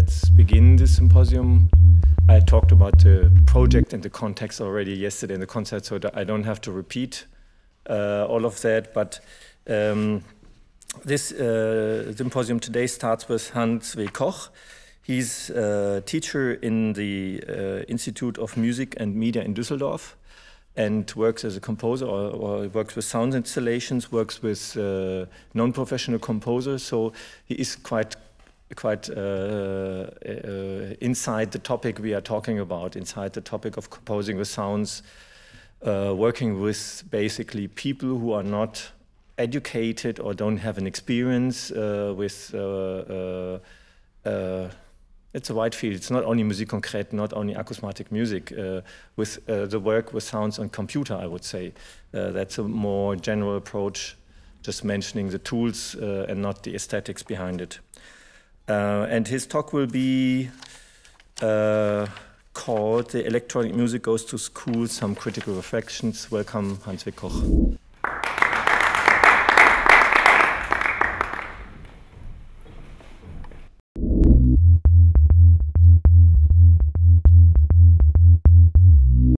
let's begin this symposium. I talked about the project and the context already yesterday in the concert, so I don't have to repeat uh, all of that. But um, this uh, symposium today starts with Hans W. Koch. He's a teacher in the uh, Institute of Music and Media in Düsseldorf and works as a composer or, or works with sound installations, works with uh, non-professional composers. So he is quite quite uh, uh, inside the topic we are talking about, inside the topic of composing with sounds, uh, working with basically people who are not educated or don't have an experience with it's a wide field. It's not only musique concrète, not only acousmatic music. Uh, with uh, the work with sounds on computer, I would say uh, that's a more general approach, just mentioning the tools and not the aesthetics behind it. Uh, and his talk will be uh, called "The Electronic Music Goes to School: Some Critical Reflections." Welcome, Hans Koch.